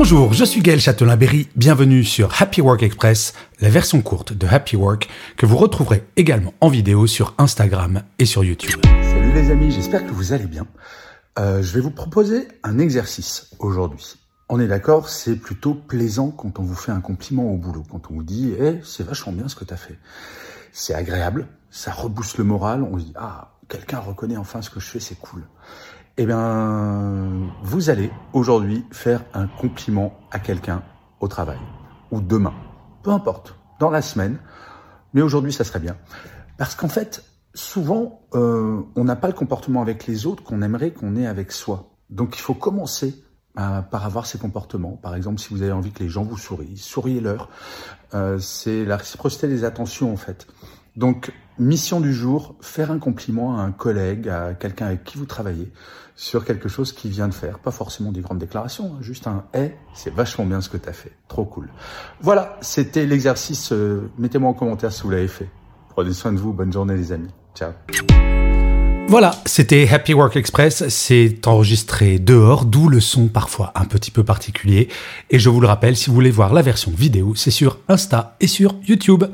Bonjour, je suis Gaël Châtelain-Berry, bienvenue sur Happy Work Express, la version courte de Happy Work que vous retrouverez également en vidéo sur Instagram et sur YouTube. Salut les amis, j'espère que vous allez bien. Euh, je vais vous proposer un exercice aujourd'hui. On est d'accord, c'est plutôt plaisant quand on vous fait un compliment au boulot, quand on vous dit hey, c'est vachement bien ce que tu as fait ». C'est agréable, ça rebooste le moral, on se dit « Ah, quelqu'un reconnaît enfin ce que je fais, c'est cool ». Eh bien, vous allez aujourd'hui faire un compliment à quelqu'un au travail ou demain, peu importe, dans la semaine, mais aujourd'hui ça serait bien. Parce qu'en fait, souvent, euh, on n'a pas le comportement avec les autres qu'on aimerait qu'on ait avec soi. Donc il faut commencer euh, par avoir ces comportements. Par exemple, si vous avez envie que les gens vous sourient, souriez-leur. Euh, c'est la réciprocité des attentions en fait. Donc, mission du jour, faire un compliment à un collègue, à quelqu'un avec qui vous travaillez, sur quelque chose qu'il vient de faire. Pas forcément des grandes déclarations, hein, juste un hey, c'est vachement bien ce que tu as fait. Trop cool. Voilà, c'était l'exercice. Euh, mettez-moi en commentaire si vous l'avez fait. Prenez soin de vous. Bonne journée, les amis. Ciao. Voilà, c'était Happy Work Express. C'est enregistré dehors, d'où le son parfois un petit peu particulier. Et je vous le rappelle, si vous voulez voir la version vidéo, c'est sur Insta et sur YouTube.